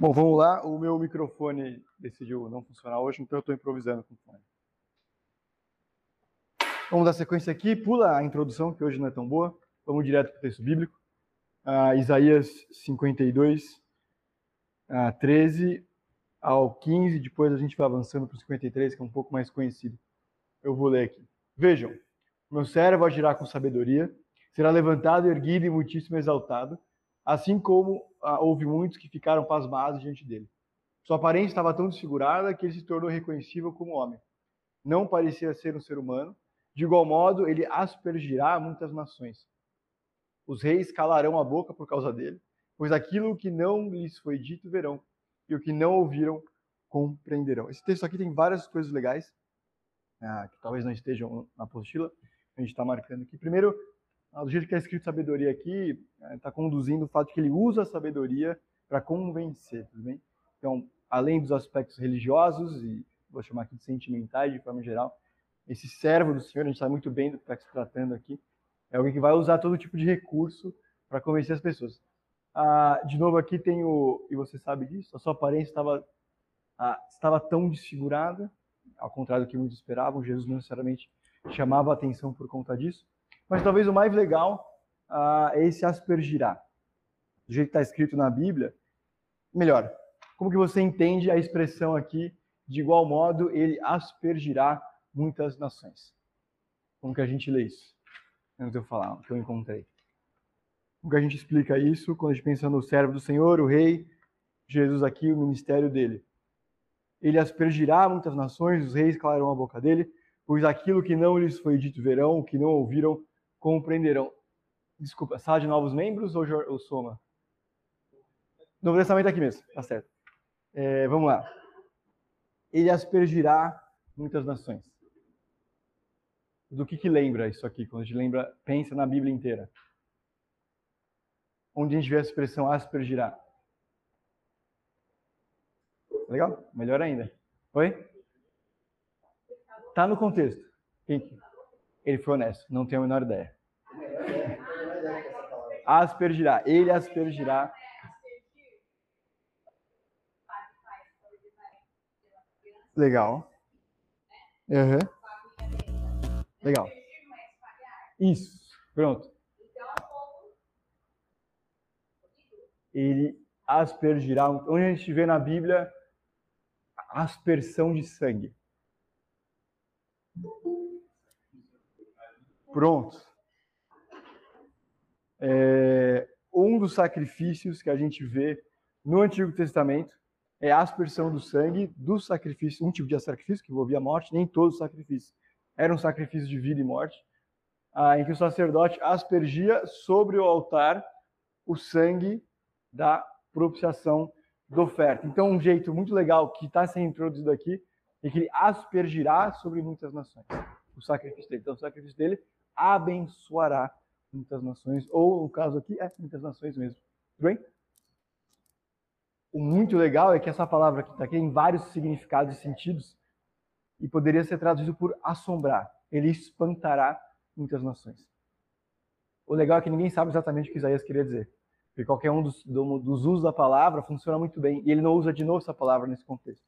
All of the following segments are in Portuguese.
Bom, vamos lá. O meu microfone decidiu não funcionar hoje, então eu estou improvisando com o fone. Vamos dar sequência aqui. Pula a introdução, que hoje não é tão boa. Vamos direto para o texto bíblico. Uh, Isaías 52, uh, 13 ao 15. Depois a gente vai avançando para o 53, que é um pouco mais conhecido. Eu vou ler aqui. Vejam, meu servo agirá com sabedoria, será levantado, erguido e muitíssimo exaltado assim como ah, houve muitos que ficaram pasmados diante dele. Sua aparência estava tão desfigurada que ele se tornou reconhecível como homem. Não parecia ser um ser humano. De igual modo, ele aspergirá muitas nações. Os reis calarão a boca por causa dele, pois aquilo que não lhes foi dito verão, e o que não ouviram compreenderão. Esse texto aqui tem várias coisas legais, ah, que talvez não estejam na apostila, a gente está marcando aqui. Primeiro, do jeito que é escrito sabedoria aqui, está é, conduzindo o fato de que ele usa a sabedoria para convencer, tudo bem? Então, além dos aspectos religiosos e vou chamar aqui de sentimentais de forma geral, esse servo do Senhor, a gente sabe muito bem do que está se tratando aqui, é alguém que vai usar todo tipo de recurso para convencer as pessoas. Ah, de novo aqui tem o, e você sabe disso, a sua aparência estava, ah, estava tão desfigurada, ao contrário do que muitos esperavam, Jesus não necessariamente chamava a atenção por conta disso, mas talvez o mais legal uh, é esse aspergirá. Do jeito que está escrito na Bíblia. Melhor, como que você entende a expressão aqui, de igual modo, ele aspergirá muitas nações? Como que a gente lê isso? Antes de eu falar, o que eu encontrei. Como que a gente explica isso quando a gente pensa no servo do Senhor, o rei, Jesus aqui, o ministério dele? Ele aspergirá muitas nações, os reis calarão a boca dele, pois aquilo que não lhes foi dito verão, o que não ouviram, compreenderão. Desculpa, sala de novos membros ou, ou soma? Novo Testamento aqui mesmo, tá certo. É, vamos lá. Ele aspergirá muitas nações. Do que que lembra isso aqui? Quando a gente lembra, pensa na Bíblia inteira. Onde a gente vê a expressão aspergirá? Legal? Melhor ainda. Oi? Tá no contexto. Quem? Ele foi honesto, não tenho a menor ideia. Aspergirá, ele aspergirá. Legal. Uhum. Legal. Isso, pronto. Ele aspergirá. Onde a gente vê na Bíblia aspersão de sangue. Pronto. É, um dos sacrifícios que a gente vê no Antigo Testamento é a aspersão do sangue do sacrifício, um tipo de sacrifício que envolvia a morte, nem todos os sacrifícios eram sacrifícios de vida e morte, ah, em que o sacerdote aspergia sobre o altar o sangue da propiciação da oferta. Então, um jeito muito legal que está sendo introduzido aqui é que ele aspergirá sobre muitas nações o sacrifício dele. Então, o sacrifício dele abençoará muitas nações, ou no caso aqui, é muitas nações mesmo. Tudo bem? O muito legal é que essa palavra aqui está aqui em vários significados e sentidos e poderia ser traduzido por assombrar. Ele espantará muitas nações. O legal é que ninguém sabe exatamente o que Isaías queria dizer. Porque qualquer um dos, dos usos da palavra funciona muito bem. E ele não usa de novo essa palavra nesse contexto.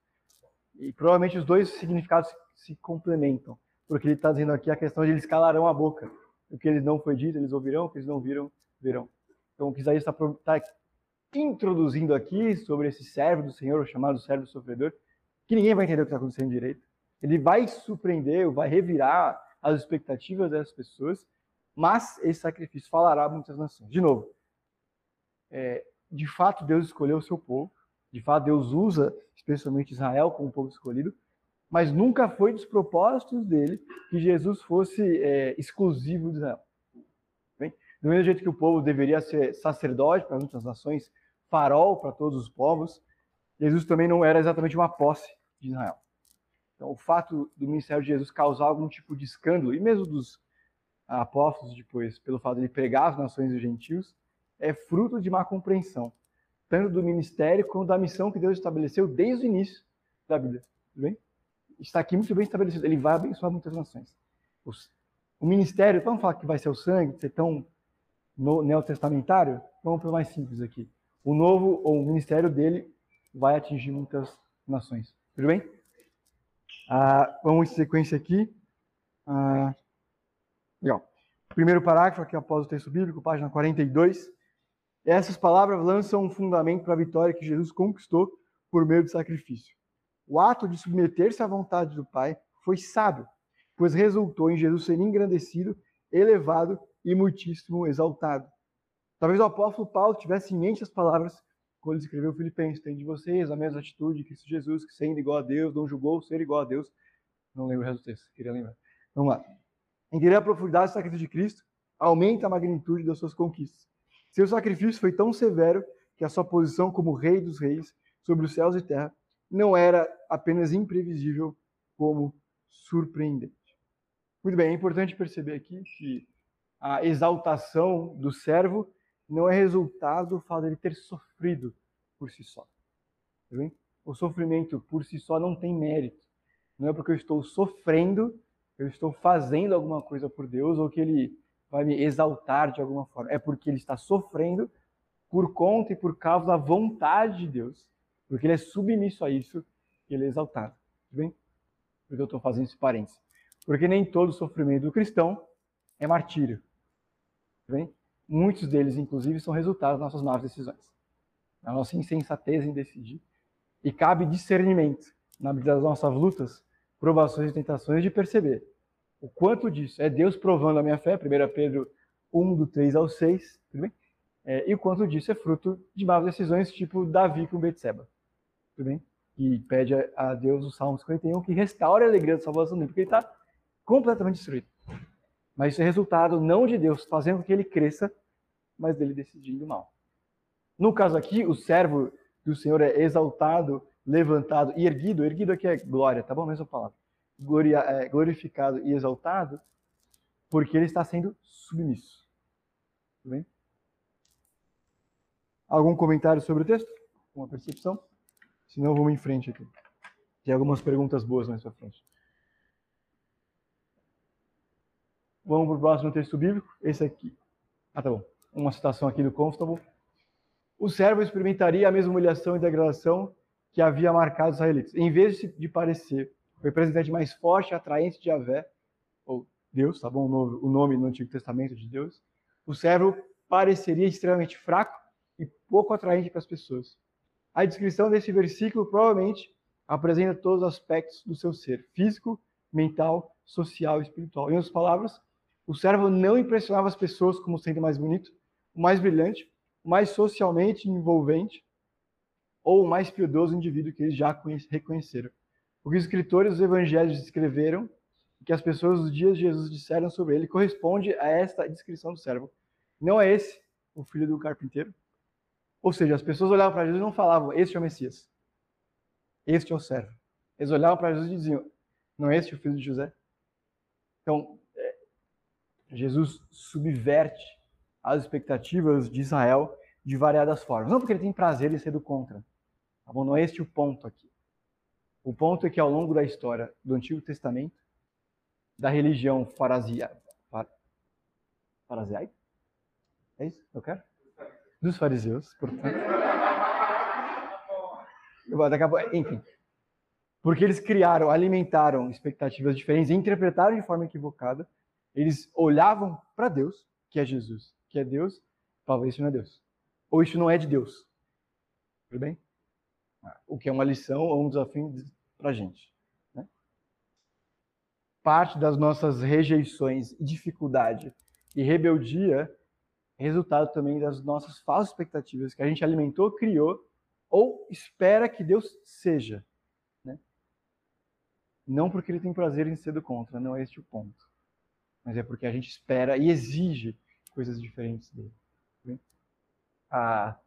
E provavelmente os dois significados se complementam. Porque ele está dizendo aqui a questão de eles calarão a boca. O que eles não foi dito, eles ouvirão, o que eles não viram, verão. Então, o que Isaías está tá introduzindo aqui sobre esse servo do Senhor, chamado servo sofredor, que ninguém vai entender o que está acontecendo direito. Ele vai surpreender, vai revirar as expectativas dessas pessoas, mas esse sacrifício falará a muitas nações. De novo, é, de fato Deus escolheu o seu povo, de fato Deus usa especialmente Israel como povo escolhido, mas nunca foi dos propósitos dele que Jesus fosse é, exclusivo de Israel. Bem, do mesmo jeito que o povo deveria ser sacerdote para muitas nações, farol para todos os povos, Jesus também não era exatamente uma posse de Israel. Então, o fato do ministério de Jesus causar algum tipo de escândalo, e mesmo dos apóstolos depois, pelo fato de ele pregar as nações e os gentios, é fruto de má compreensão, tanto do ministério quanto da missão que Deus estabeleceu desde o início da Bíblia. Tudo bem? Está aqui muito bem estabelecido. Ele vai abençoar muitas nações. Os, o ministério, vamos falar que vai ser o sangue, ser tão no, neotestamentário? Vamos para o mais simples aqui. O novo, ou o ministério dele, vai atingir muitas nações. Tudo bem? Ah, vamos em sequência aqui. Ah, legal. Primeiro parágrafo aqui após o texto bíblico, página 42. Essas palavras lançam um fundamento para a vitória que Jesus conquistou por meio do sacrifício. O ato de submeter-se à vontade do Pai foi sábio, pois resultou em Jesus ser engrandecido, elevado e muitíssimo exaltado. Talvez o apóstolo Paulo tivesse em mente as palavras quando ele escreveu Filipenses: Tem de vocês a mesma atitude de Cristo Jesus, que sendo igual a Deus, não julgou ser igual a Deus. Não lembro o resto do texto, queria lembrar. Vamos lá. Entender a profundidade do sacrifício de Cristo aumenta a magnitude das suas conquistas. Seu sacrifício foi tão severo que a sua posição como Rei dos Reis sobre os céus e terra não era apenas imprevisível, como surpreendente. Muito bem, é importante perceber aqui que a exaltação do servo não é resultado do fato de ele ter sofrido por si só. Tá o sofrimento por si só não tem mérito. Não é porque eu estou sofrendo, eu estou fazendo alguma coisa por Deus ou que ele vai me exaltar de alguma forma. É porque ele está sofrendo por conta e por causa da vontade de Deus porque ele é submisso a isso e ele é exaltado. Tudo bem? Porque eu estou fazendo esse parênteses. Porque nem todo sofrimento do cristão é martírio. Tudo bem? Muitos deles, inclusive, são resultados das nossas más decisões. Da nossa insensatez em decidir. E cabe discernimento na medida das nossas lutas, provações e tentações de perceber o quanto disso é Deus provando a minha fé, 1 Pedro 1, do 3 ao 6, tudo bem? É, e o quanto disso é fruto de más decisões, tipo Davi com Betseba tudo bem? E pede a Deus o Salmo 51 que restaure a alegria da salvação dele, porque ele está completamente destruído. Mas isso é resultado não de Deus fazendo com que ele cresça, mas dele decidindo mal. No caso aqui, o servo do Senhor é exaltado, levantado e erguido. Erguido aqui é glória, tá bom? Mesma palavra. Gloria, é, glorificado e exaltado, porque ele está sendo submisso. Tudo bem? Algum comentário sobre o texto? Uma percepção? Senão vamos em frente aqui. Tem algumas perguntas boas mais para frente. Vamos para o próximo texto bíblico. Esse aqui. Ah, tá bom. Uma citação aqui do Constable. O servo experimentaria a mesma humilhação e degradação que havia marcado os israelitas. Em vez de parecer o representante mais forte e atraente de Javé, ou Deus, tá bom o nome no Antigo Testamento de Deus, o servo pareceria extremamente fraco e pouco atraente para as pessoas. A descrição desse versículo provavelmente apresenta todos os aspectos do seu ser, físico, mental, social e espiritual. Em outras palavras, o servo não impressionava as pessoas como sendo mais bonito, mais brilhante, mais socialmente envolvente ou o mais piedoso indivíduo que eles já reconheceram. O que os escritores dos evangelhos descreveram e que as pessoas dos dias de Jesus disseram sobre ele corresponde a esta descrição do servo. Não é esse o filho do carpinteiro? Ou seja, as pessoas olhavam para Jesus e não falavam, este é o Messias. Este é o servo. Eles olhavam para Jesus e diziam, não é este o filho de José? Então, é, Jesus subverte as expectativas de Israel de variadas formas. Não porque ele tem prazer em ser do contra. Tá bom? Não é este o ponto aqui. O ponto é que ao longo da história do Antigo Testamento, da religião farasia, farasiaica, é isso? Eu quero? Dos fariseus, portanto. Enfim. Porque eles criaram, alimentaram expectativas diferentes, interpretaram de forma equivocada. Eles olhavam para Deus, que é Jesus, que é Deus, falavam, isso não é Deus. Ou isso não é de Deus. Tudo bem? O que é uma lição ou um desafio para a gente. Né? Parte das nossas rejeições, dificuldade e rebeldia resultado também das nossas falsas expectativas que a gente alimentou, criou ou espera que Deus seja. Né? Não porque ele tem prazer em ser do contra, não é este o ponto. Mas é porque a gente espera e exige coisas diferentes dele. Ah,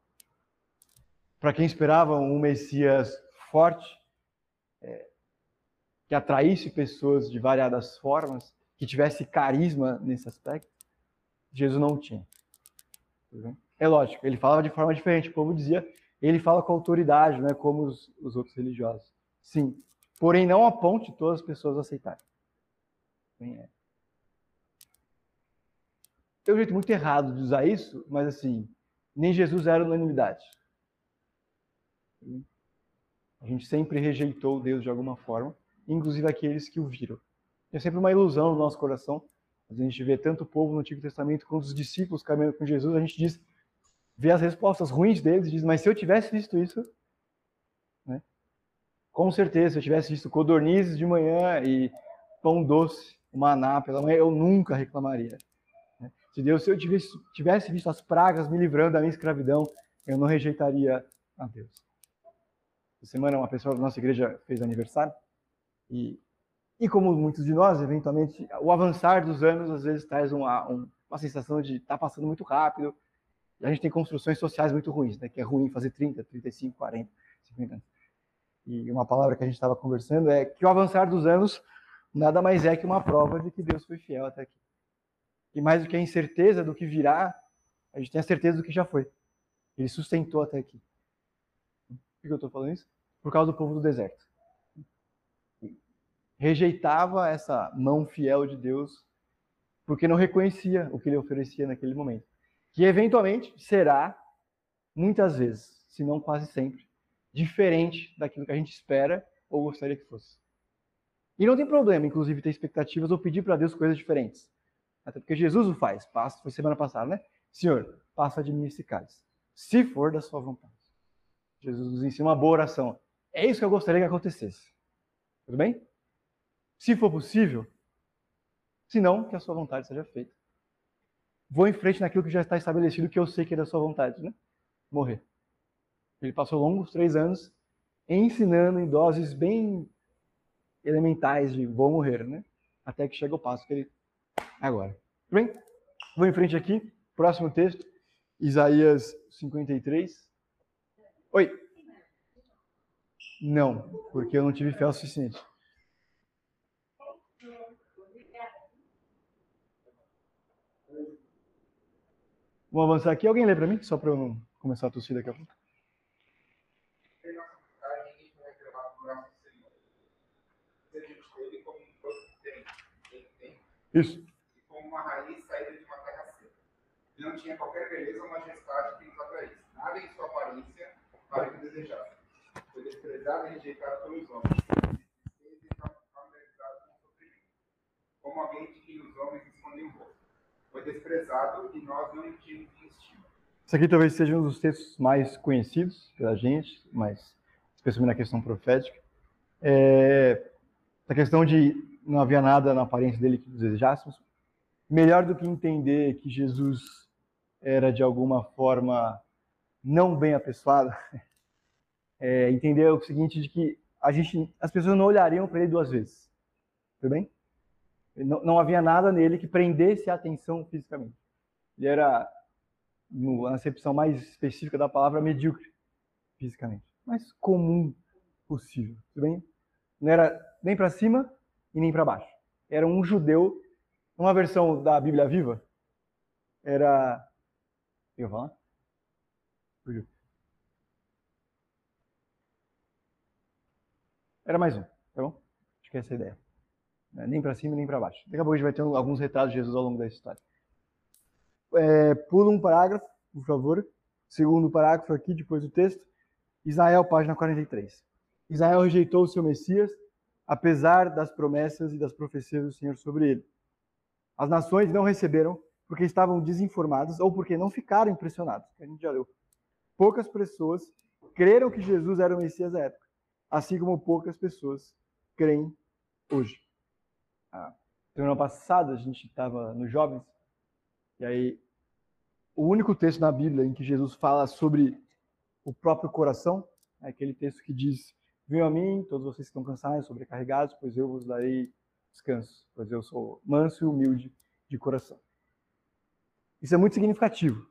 Para quem esperava um Messias forte, é, que atraísse pessoas de variadas formas, que tivesse carisma nesse aspecto, Jesus não tinha. É lógico, ele falava de forma diferente. O povo dizia, ele fala com autoridade, né, como os, os outros religiosos. Sim, porém não a todas as pessoas aceitarem. É. Tem um jeito muito errado de usar isso, mas assim, nem Jesus era unanimidade. A gente sempre rejeitou Deus de alguma forma, inclusive aqueles que o viram. É sempre uma ilusão no nosso coração. A gente vê tanto o povo no Antigo Testamento quanto os discípulos caminhando com Jesus, a gente diz, vê as respostas ruins deles e diz, mas se eu tivesse visto isso, né? Com certeza, se eu tivesse visto codornizes de manhã e pão doce, maná pela manhã, eu nunca reclamaria. Né? Se Deus, se eu tivesse, tivesse visto as pragas me livrando da minha escravidão, eu não rejeitaria a Deus. Essa semana uma pessoa da nossa igreja fez aniversário e, e como muitos de nós, eventualmente, o avançar dos anos às vezes traz uma, uma sensação de estar tá passando muito rápido. A gente tem construções sociais muito ruins, né? que é ruim fazer 30, 35, 40, 50 anos. E uma palavra que a gente estava conversando é que o avançar dos anos nada mais é que uma prova de que Deus foi fiel até aqui. E mais do que a incerteza do que virá, a gente tem a certeza do que já foi. Ele sustentou até aqui. Por que eu estou falando isso? Por causa do povo do deserto. Rejeitava essa mão fiel de Deus porque não reconhecia o que ele oferecia naquele momento. Que eventualmente será, muitas vezes, se não quase sempre, diferente daquilo que a gente espera ou gostaria que fosse. E não tem problema, inclusive, ter expectativas ou pedir para Deus coisas diferentes. Até porque Jesus o faz. Passa, foi semana passada, né? Senhor, passa de mim esse cálice. Se for da sua vontade. Jesus nos ensina uma boa oração. É isso que eu gostaria que acontecesse. Tudo bem? Se for possível, se não, que a sua vontade seja feita. Vou em frente naquilo que já está estabelecido, que eu sei que é da sua vontade, né? Morrer. Ele passou longos três anos ensinando em doses bem elementais de vou morrer, né? Até que chega o passo que ele. Agora. Tudo bem? Vou em frente aqui. Próximo texto. Isaías 53. Oi. Não, porque eu não tive fé o suficiente. Vamos avançar aqui. Alguém lê para mim? Só para eu não começar a tossir daqui a pouco. Isso. E como uma raiz saída de uma terra seca. Não tinha qualquer beleza ou majestade que nos atraísse. Nada em sua aparência para que desejasse. Foi desprezado e rejeitado pelos homens. Como alguém de quem os homens escondem o rosto. Foi desprezado e nós não tínhamos estima. Isso aqui talvez seja um dos textos mais conhecidos pela gente, mas especialmente na questão profética. É, a questão de não havia nada na aparência dele que desejássemos. Melhor do que entender que Jesus era de alguma forma não bem apessoado, é entender o seguinte de que a gente, as pessoas não olhariam para ele duas vezes. Tudo bem? Não, não havia nada nele que prendesse a atenção fisicamente. Ele era, na acepção mais específica da palavra, medíocre fisicamente. Mais comum possível. Tudo bem? Não era nem para cima e nem para baixo. Era um judeu, uma versão da Bíblia Viva, era. Eu vou falar? Era mais um, tá bom? Acho que é essa a ideia. É, nem para cima nem para baixo. Daqui a pouco a gente vai ter alguns retratos de Jesus ao longo da história. É, pula um parágrafo, por favor. Segundo parágrafo aqui, depois do texto. Israel, página 43. Israel rejeitou o seu Messias apesar das promessas e das profecias do Senhor sobre ele. As nações não receberam porque estavam desinformadas ou porque não ficaram impressionadas, a gente já leu. Poucas pessoas creram que Jesus era o Messias da época, assim como poucas pessoas creem hoje. Ah, semana passada a gente estava nos jovens, e aí o único texto na Bíblia em que Jesus fala sobre o próprio coração é aquele texto que diz Venham a mim, todos vocês que estão cansados, sobrecarregados, pois eu vos darei descanso, pois eu sou manso e humilde de coração. Isso é muito significativo,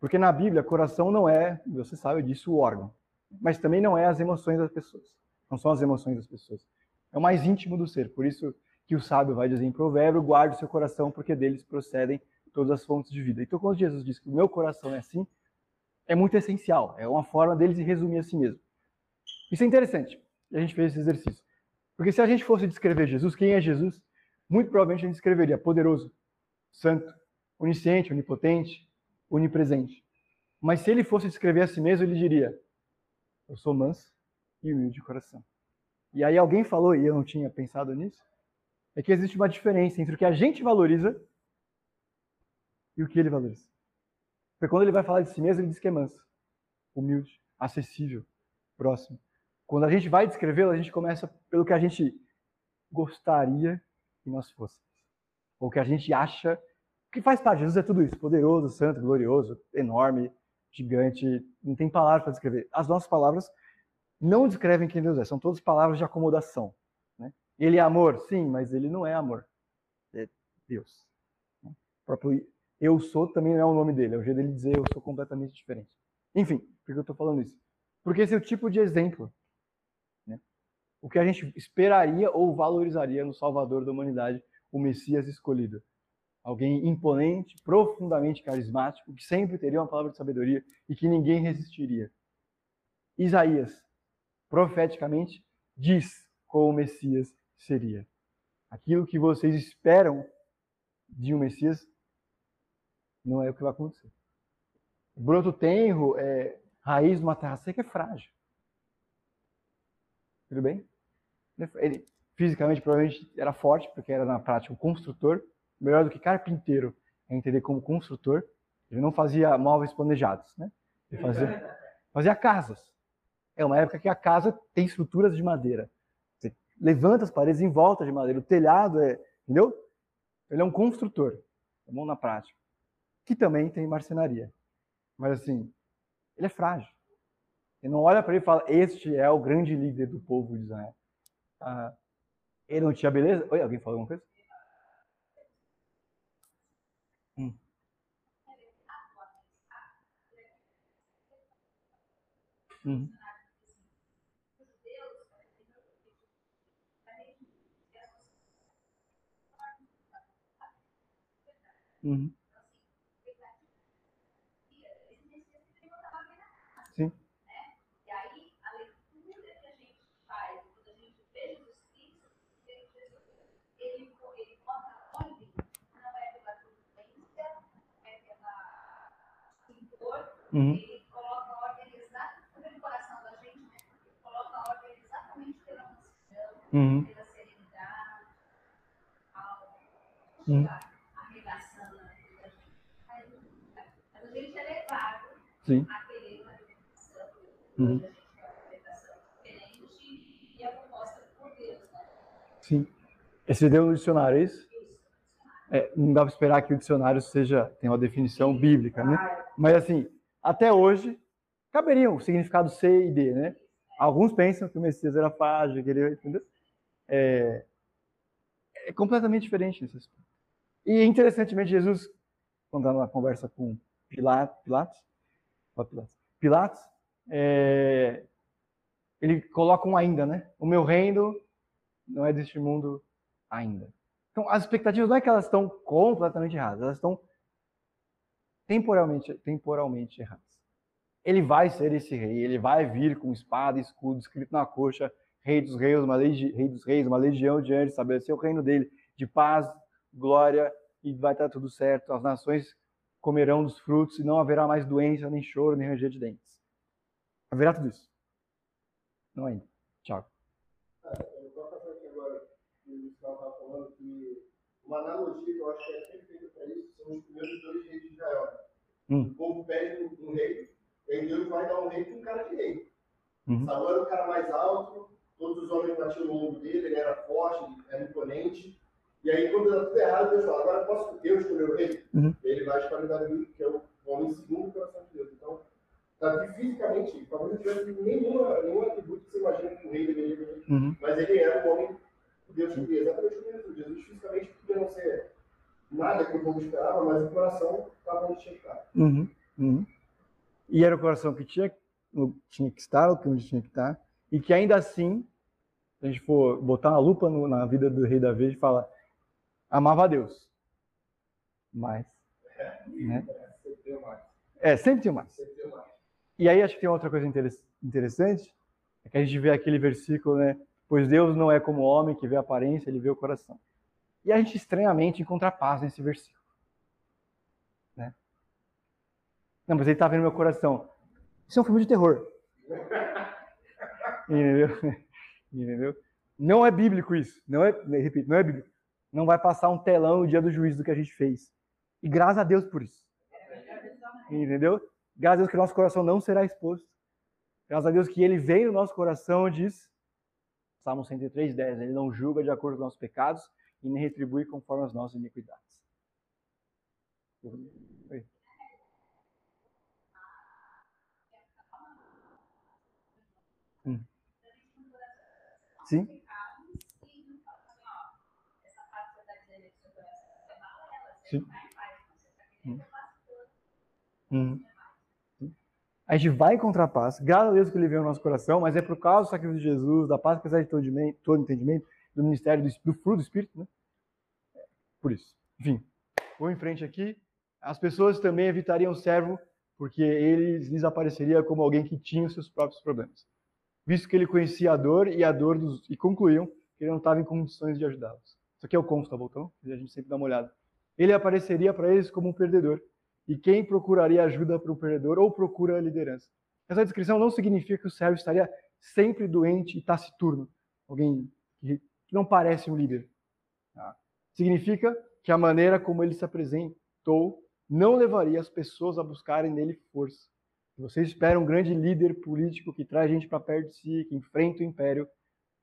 porque na Bíblia, coração não é, você sabe disso, o órgão, mas também não é as emoções das pessoas. Não são as emoções das pessoas. É o mais íntimo do ser. Por isso que o sábio vai dizer em provérbio, guarde o seu coração, porque deles procedem todas as fontes de vida. Então, quando Jesus diz que o meu coração é assim, é muito essencial. É uma forma deles de resumir a si mesmo. Isso é interessante. A gente fez esse exercício. Porque se a gente fosse descrever Jesus, quem é Jesus? Muito provavelmente a gente descreveria poderoso, santo, onisciente, onipotente, onipresente. Mas se ele fosse descrever a si mesmo, ele diria: Eu sou manso e humilde de coração. E aí alguém falou, e eu não tinha pensado nisso, é que existe uma diferença entre o que a gente valoriza e o que ele valoriza. Porque quando ele vai falar de si mesmo, ele diz que é manso, humilde, acessível, próximo. Quando a gente vai descrevê-lo, a gente começa pelo que a gente gostaria que nós fôssemos. Ou que a gente acha que faz parte. Jesus é tudo isso: poderoso, santo, glorioso, enorme, gigante. Não tem palavras para descrever. As nossas palavras não descrevem quem Deus é, são todas palavras de acomodação. Ele é amor, sim, mas ele não é amor. É Deus. O próprio eu sou também não é o nome dele, é o jeito dele dizer eu sou completamente diferente. Enfim, por que eu estou falando isso? Porque esse é o tipo de exemplo. Né? O que a gente esperaria ou valorizaria no Salvador da humanidade, o Messias escolhido. Alguém imponente, profundamente carismático, que sempre teria uma palavra de sabedoria e que ninguém resistiria. Isaías, profeticamente, diz como o Messias seria. Aquilo que vocês esperam de um Messias não é o que vai acontecer. Broto tenro, é, raiz uma terra seca, é frágil. Tudo bem? Ele fisicamente provavelmente era forte, porque era na prática um construtor, melhor do que carpinteiro é entender como construtor. Ele não fazia móveis planejados, né? Ele fazia, fazia casas. É uma época que a casa tem estruturas de madeira. Levanta as paredes em volta de madeira. O telhado é, entendeu? Ele é um construtor. É bom na prática que também tem marcenaria. Mas assim, ele é frágil. Ele não olha para ele e fala: Este é o grande líder do povo de Israel. Ah, ele não tinha beleza? Oi, alguém falou alguma coisa? Hum. Uhum. Uhum. Uhum. Ele coloca a ordem exatamente no coração da gente, né? Ele coloca a ordem exatamente pela mansidão, uhum. pela serenidade, calma, uhum. arregaçando na vida da gente. Mas a gente é levado Sim. a querer uma alimentação, uhum. a gente quer uma alimentação diferente e é proposta por Deus, né? Sim. Esse deu no dicionário, é isso? É, não dá para esperar que o dicionário seja tenha uma definição bíblica, né? Mas assim, até hoje, caberiam o significado C e D, né? Alguns pensam que o Messias era frágil, que ele, entendeu? É, é completamente diferente nesse aspecto. E interessantemente, Jesus, quando está numa conversa com Pilatos, Pilatos, Pilatos é, ele coloca um ainda, né? O meu reino não é deste mundo ainda. Então, as expectativas não é que elas estão completamente erradas, elas estão temporalmente, temporalmente erradas. Ele vai ser esse rei, ele vai vir com espada e escudo escrito na coxa, rei dos reis, uma legi, rei dos reis, uma legião de anjos, estabelecer o reino dele de paz, glória e vai estar tudo certo. As nações comerão dos frutos e não haverá mais doença, nem choro, nem ranger de dentes. Haverá tudo isso. Não ainda. Tchau. É, eu estou passando aqui agora, o Gustavo estava falando que uma analogia que eu acho que é sempre feita para isso são os primeiros dois reis de Israel. Hum. O povo pede um, rei, e aí Deus vai dar um rei para um cara de rei. Uhum. Saul era o cara mais alto, todos os homens batiam no ombro dele, ele era forte, era imponente. E aí, quando dá tudo errado, Deus fala: agora posso eu escolher o rei? Uhum. Ele vai escolher Davi, que é o homem segundo o coração de Deus. Então, Davi fisicamente, talvez não tivesse nenhuma, nenhum atributo que você imagina que o rei deveria ter, uhum. mas ele era o homem que Deus queria, exatamente como Jesus. Jesus fisicamente podia não ser nada que o povo esperava, mas o coração estava onde tinha que estar. Uhum, uhum. E era o coração que tinha, tinha que estar, o que onde tinha que estar, e que ainda assim, se a gente for botar uma lupa no, na vida do rei Davi, a gente fala, amava a Deus. Mas, é, né? sempre tem mais. É, sempre tem mais. Sempre tem mais. E aí acho que tem outra coisa interessante, é que a gente vê aquele versículo, né? Pois Deus não é como homem que vê a aparência, ele vê o coração. E a gente estranhamente encontra paz nesse versículo. Né? Não, mas ele está vendo meu coração. Isso é um filme de terror. Entendeu? Entendeu? Não é bíblico isso. Não é, repito, não é bíblico. Não vai passar um telão no dia do juízo do que a gente fez. E graças a Deus por isso. Entendeu? Graças a Deus que o nosso coração não será exposto. Graças a Deus que ele vem no nosso coração e diz, Salmo 103, 10, ele não julga de acordo com os nossos pecados e nem retribui conforme as nossas iniquidades. Oi. Hum. Sim. Sim. Hum. Hum. A gente vai encontrar paz, graças a Deus que ele veio no nosso coração, mas é por causa do sacrifício de Jesus, da paz precisa de todo, todo entendimento, do ministério do, do fruto do Espírito, né? Por isso. Enfim, vou em frente aqui. As pessoas também evitariam o servo porque ele lhes apareceria como alguém que tinha os seus próprios problemas. Visto que ele conhecia a dor e a dor dos. e concluíam que ele não estava em condições de ajudá-los. Isso aqui é o conto, tá botão? A gente sempre dá uma olhada. Ele apareceria para eles como um perdedor. E quem procuraria ajuda para o perdedor ou procura a liderança. Essa descrição não significa que o servo estaria sempre doente e taciturno, alguém que não parece um líder. Tá? Significa que a maneira como ele se apresentou não levaria as pessoas a buscarem nele força. Você espera um grande líder político que traz gente para perto de si, que enfrenta o império,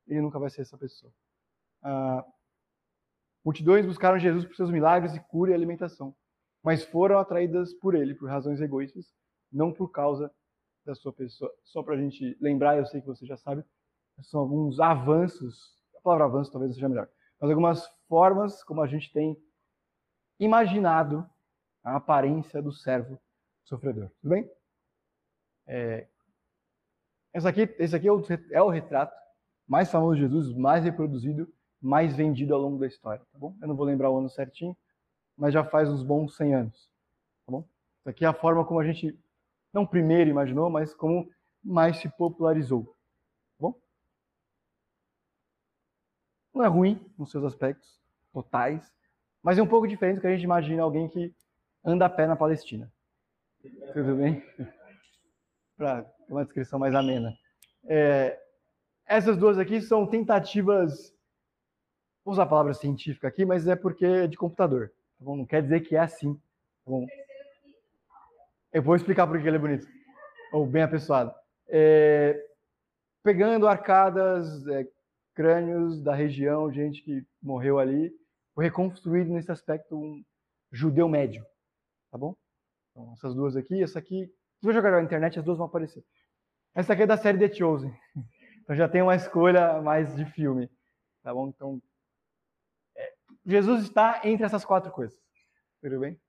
ele nunca vai ser essa pessoa. Ah, multidões buscaram Jesus por seus milagres e cura e alimentação, mas foram atraídas por ele por razões egoístas, não por causa da sua pessoa. Só para a gente lembrar, eu sei que você já sabe, são alguns avanços, a palavra avanço talvez seja melhor, mas algumas formas como a gente tem imaginado a aparência do servo sofredor. Tudo bem? É, esse aqui, esse aqui é, o, é o retrato mais famoso de Jesus, mais reproduzido, mais vendido ao longo da história. Tá bom? Eu não vou lembrar o ano certinho, mas já faz uns bons 100 anos. Tá bom? Isso aqui é a forma como a gente, não primeiro imaginou, mas como mais se popularizou. Tá bom? Não é ruim nos seus aspectos totais, mas é um pouco diferente do que a gente imagina alguém que anda a pé na Palestina. Tudo bem? Para uma descrição mais amena. É, essas duas aqui são tentativas. Vou usar a palavra científica aqui, mas é porque é de computador. Tá não quer dizer que é assim. Tá bom? Eu vou explicar por que ele é bonito. Ou bem apessoado. É, pegando arcadas, é, crânios da região, gente que morreu ali, foi reconstruído nesse aspecto um judeu médio. Tá bom? Então, essas duas aqui, essa aqui. Se eu jogar na internet, as duas vão aparecer. Essa aqui é da série The Chosen. Então já tem uma escolha mais de filme. Tá bom? Então. É, Jesus está entre essas quatro coisas. Tudo bem?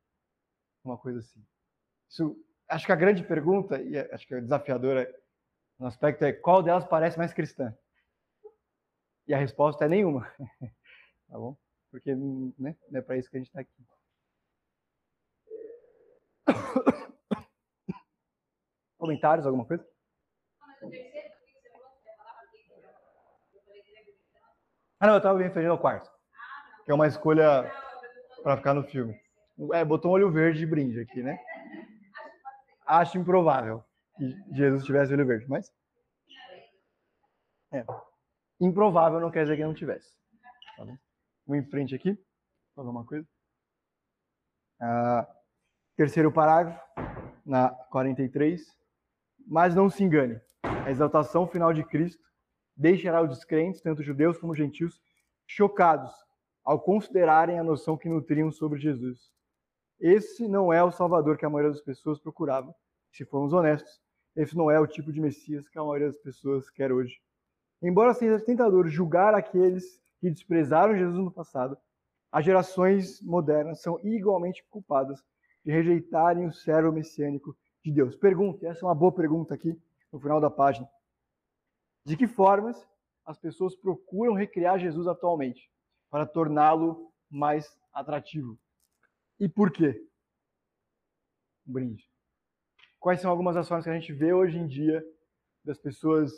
Uma coisa assim. Isso, acho que a grande pergunta, e acho que a desafiadora no aspecto é qual delas parece mais cristã? E a resposta é nenhuma. tá bom? Porque né, não é para isso que a gente está aqui. Comentários, alguma coisa? Ah, não, eu estava me referindo ao quarto. Que é uma escolha para ficar no filme. É, botou um olho verde de brinde aqui, né? Acho improvável que Jesus tivesse olho verde, mas. É. Improvável não quer dizer que não tivesse. Tá bom? Vamos em frente aqui. Fazer uma coisa. Ah, terceiro parágrafo, na 43. Mas não se engane, a exaltação final de Cristo deixará os descrentes, tanto judeus como gentios, chocados ao considerarem a noção que nutriam sobre Jesus. Esse não é o Salvador que a maioria das pessoas procurava, se formos honestos. Esse não é o tipo de Messias que a maioria das pessoas quer hoje. Embora seja tentador julgar aqueles que desprezaram Jesus no passado, as gerações modernas são igualmente culpadas de rejeitarem o servo messiânico de Deus. Pergunta, essa é uma boa pergunta aqui no final da página. De que formas as pessoas procuram recriar Jesus atualmente para torná-lo mais atrativo? E por quê? Um brinde. Quais são algumas das formas que a gente vê hoje em dia das pessoas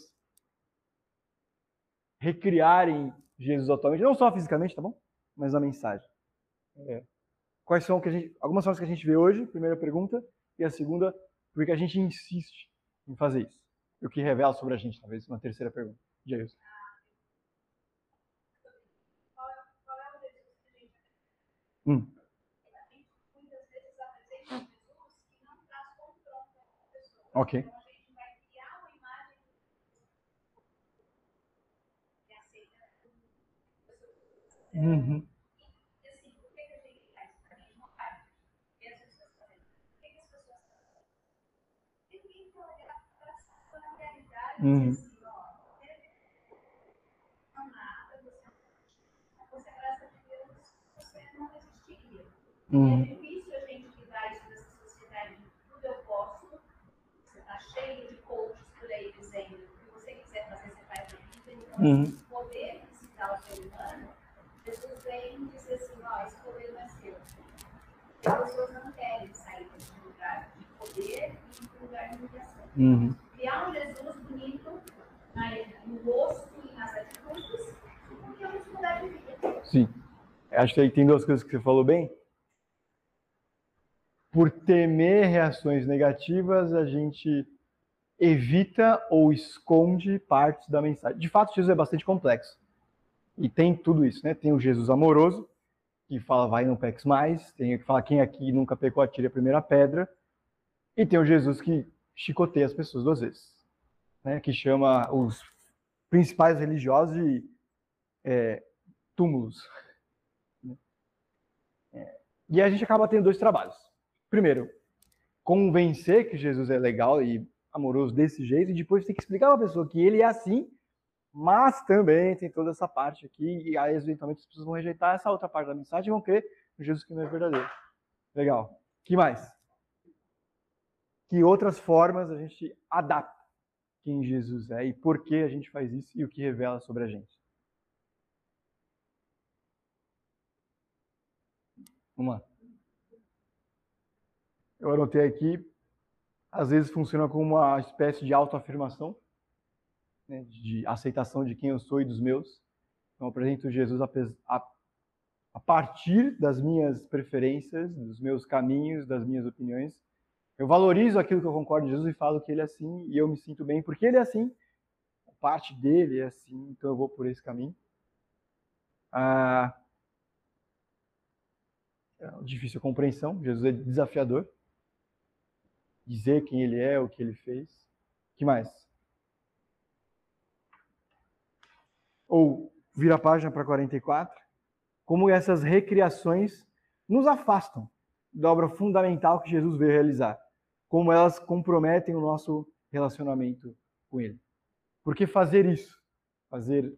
recriarem Jesus atualmente, não só fisicamente, tá bom? Mas na mensagem. É. Quais são que a gente, algumas formas que a gente vê hoje? Primeira pergunta. E a segunda, porque a gente insiste em fazer isso. E o que revela sobre a gente, talvez, uma terceira pergunta. Jailson. Hum. Ok. Uhum. Uhum. Uhum. É difícil a gente lidar isso nessa sociedade tudo eu posso. Você está cheio de coaches por aí dizendo o que você quiser fazer, você faz na vida. Então, esse poder dá ao ser humano, Jesus vem dizer assim, ó, esse poder não é seu. E as pessoas não querem sair desse lugar de poder e um lugar de humilhação. Uhum. Criar um Jesus bonito no rosto e nas atitudes, e podemos mudar de vida. Sim. Acho que aí tem duas coisas que você falou bem. Por temer reações negativas, a gente evita ou esconde partes da mensagem. De fato, Jesus é bastante complexo. E tem tudo isso, né? Tem o Jesus amoroso, que fala vai não peques mais, tem o que fala quem aqui nunca pecou atire a primeira pedra, e tem o Jesus que chicoteia as pessoas duas vezes, né? Que chama os principais religiosos de é, túmulos. E a gente acaba tendo dois trabalhos. Primeiro, convencer que Jesus é legal e amoroso desse jeito, e depois tem que explicar para a pessoa que ele é assim, mas também tem toda essa parte aqui, e aí eventualmente as pessoas vão rejeitar essa outra parte da mensagem e vão crer no Jesus que não é verdadeiro. Legal. que mais? Que outras formas a gente adapta quem Jesus é e por que a gente faz isso e o que revela sobre a gente. Vamos lá. Eu anotei aqui, às vezes funciona como uma espécie de autoafirmação, né, de aceitação de quem eu sou e dos meus. Então, eu apresento Jesus a, a, a partir das minhas preferências, dos meus caminhos, das minhas opiniões. Eu valorizo aquilo que eu concordo em Jesus e falo que ele é assim, e eu me sinto bem porque ele é assim. Parte dele é assim, então eu vou por esse caminho. Ah, é difícil a compreensão, Jesus é desafiador. Dizer quem ele é, o que ele fez. que mais? Ou vira a página para 44. Como essas recriações nos afastam da obra fundamental que Jesus veio realizar. Como elas comprometem o nosso relacionamento com ele. Porque fazer isso, fazer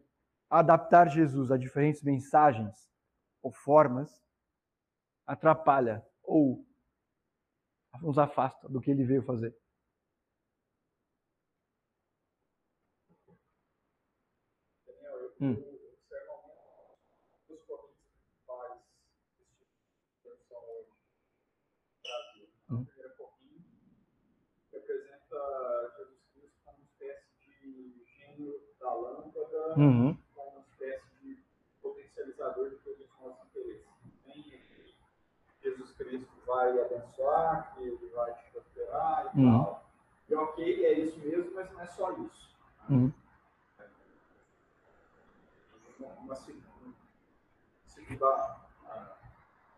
adaptar Jesus a diferentes mensagens ou formas, atrapalha ou nos afasta do que ele veio fazer. Hum. Hum. de gênio da lâmpada, Uhum. como uma espécie de potencializador de todos os nossos interesses. Nem Jesus Cristo vai abençoar, que ele vai te prosperar e Uhum. tal. E ok, é isso mesmo, mas não é só isso. Uhum. Uma, segunda, segunda ah,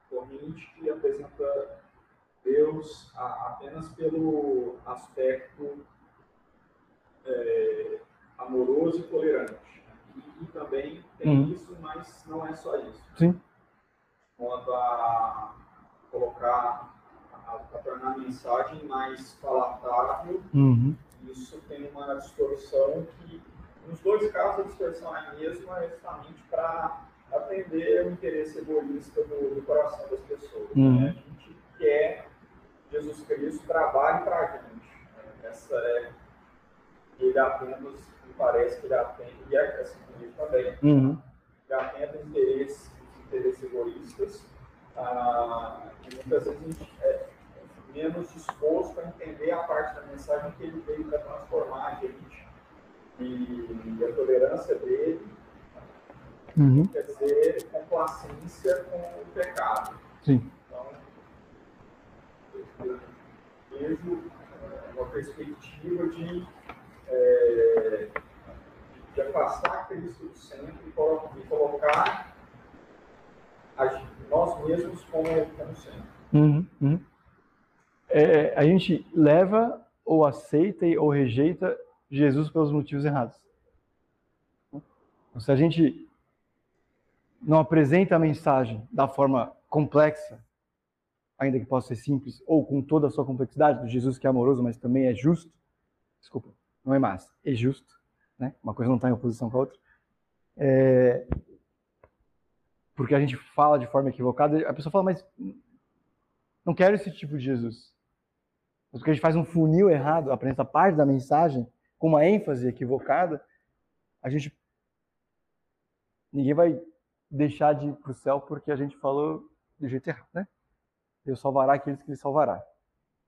corrente que apresenta Deus apenas pelo aspecto é, amoroso e tolerante. E, e também tem Uhum. isso, mas não é só isso. Sim. Quanto a colocar, a, a tornar a mensagem mais palatável, Uhum. isso tem uma distorção que, nos dois casos, a distorção é a mesma, é justamente para atender o interesse egoísta do, do coração das pessoas. Uhum. né? A gente quer Jesus Cristo trabalhe para a gente. né? Essa é. Ele apenas, me parece que ele atende, e é assim comigo também, Uhum. ele atende os interesses, os interesses egoístas, ah, e muitas vezes a gente é menos disposto a entender a parte da mensagem que ele veio para transformar a gente. E a tolerância dele Uhum. quer dizer complacência com o pecado. Sim. Então, eu vejo eh, uma perspectiva de é, de afastar Cristo do centro e colocar nós mesmos como, como centro. Uhum, uhum. É, a gente leva ou aceita ou rejeita Jesus pelos motivos errados. Se a gente não apresenta a mensagem da forma complexa, ainda que possa ser simples, ou com toda a sua complexidade, do Jesus que é amoroso, mas também é justo, desculpa, não é massa, é justo, né? Uma coisa não está em oposição com a outra. É... Porque a gente fala de forma equivocada, a pessoa fala, mas não quero esse tipo de Jesus. Mas porque a gente faz um funil errado, apresenta parte da mensagem com uma ênfase equivocada, a gente ninguém vai deixar de ir para o céu porque a gente falou do jeito errado, né? Deus salvará aqueles que ele salvará.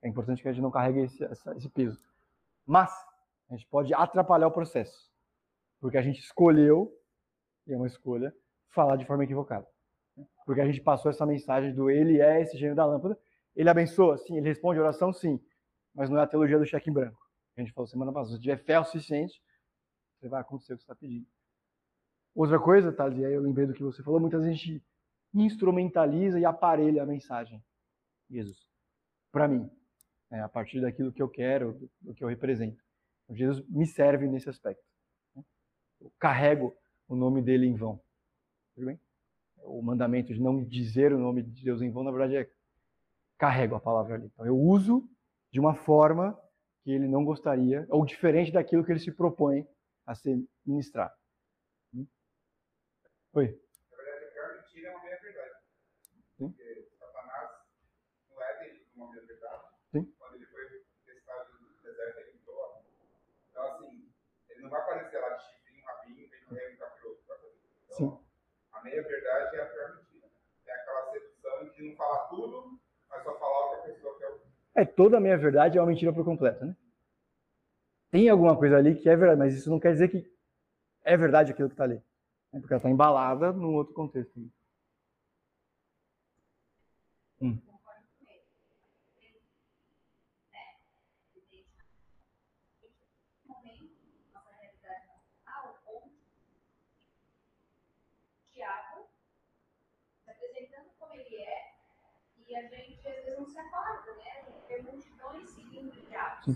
É importante que a gente não carregue esse, esse peso. Mas a gente pode atrapalhar o processo, porque a gente escolheu, e é uma escolha, falar de forma equivocada. Porque a gente passou essa mensagem do ele é esse gênio da lâmpada. Ele abençoa, sim. Ele responde a oração, sim. Mas não é a teologia do cheque em branco. A gente falou semana passada. Se tiver fé o suficiente, você vai acontecer o que você está pedindo. Outra coisa, Thales, e aí eu lembrei do que você falou, muitas vezes a gente instrumentaliza e aparelha a mensagem. Jesus, para mim, né, a partir daquilo que eu quero, do, que eu represento. Então, Jesus me serve nesse aspecto. Eu carrego o nome dele em vão. Tudo bem? O mandamento de não dizer o nome de Deus em vão, na verdade, é carrego a palavra ali. Então, eu uso de uma forma que ele não gostaria, ou diferente daquilo que ele se propõe a ser ministrado. Oi. Na verdade, a pior mentira é uma meia verdade. Sim. Porque Satanás não é uma meia verdade. Sim. Quando ele foi testado no deserto, ele entrou. Então, assim, ele não vai aparecer lá de chifrinho, rabinho, vem correndo capiroto. Então, Sim. A meia verdade é a pior mentira. É aquela sedução de não falar tudo, mas só falar o que a pessoa quer ouvir. É, toda a meia verdade é uma mentira por completo, né? Tem alguma coisa ali que é verdade, mas isso não quer dizer que é verdade aquilo que está ali. É porque ela está embalada num outro contexto. Hum. E a gente às vezes não se acorda, né? Tem multidões seguindo o diabo.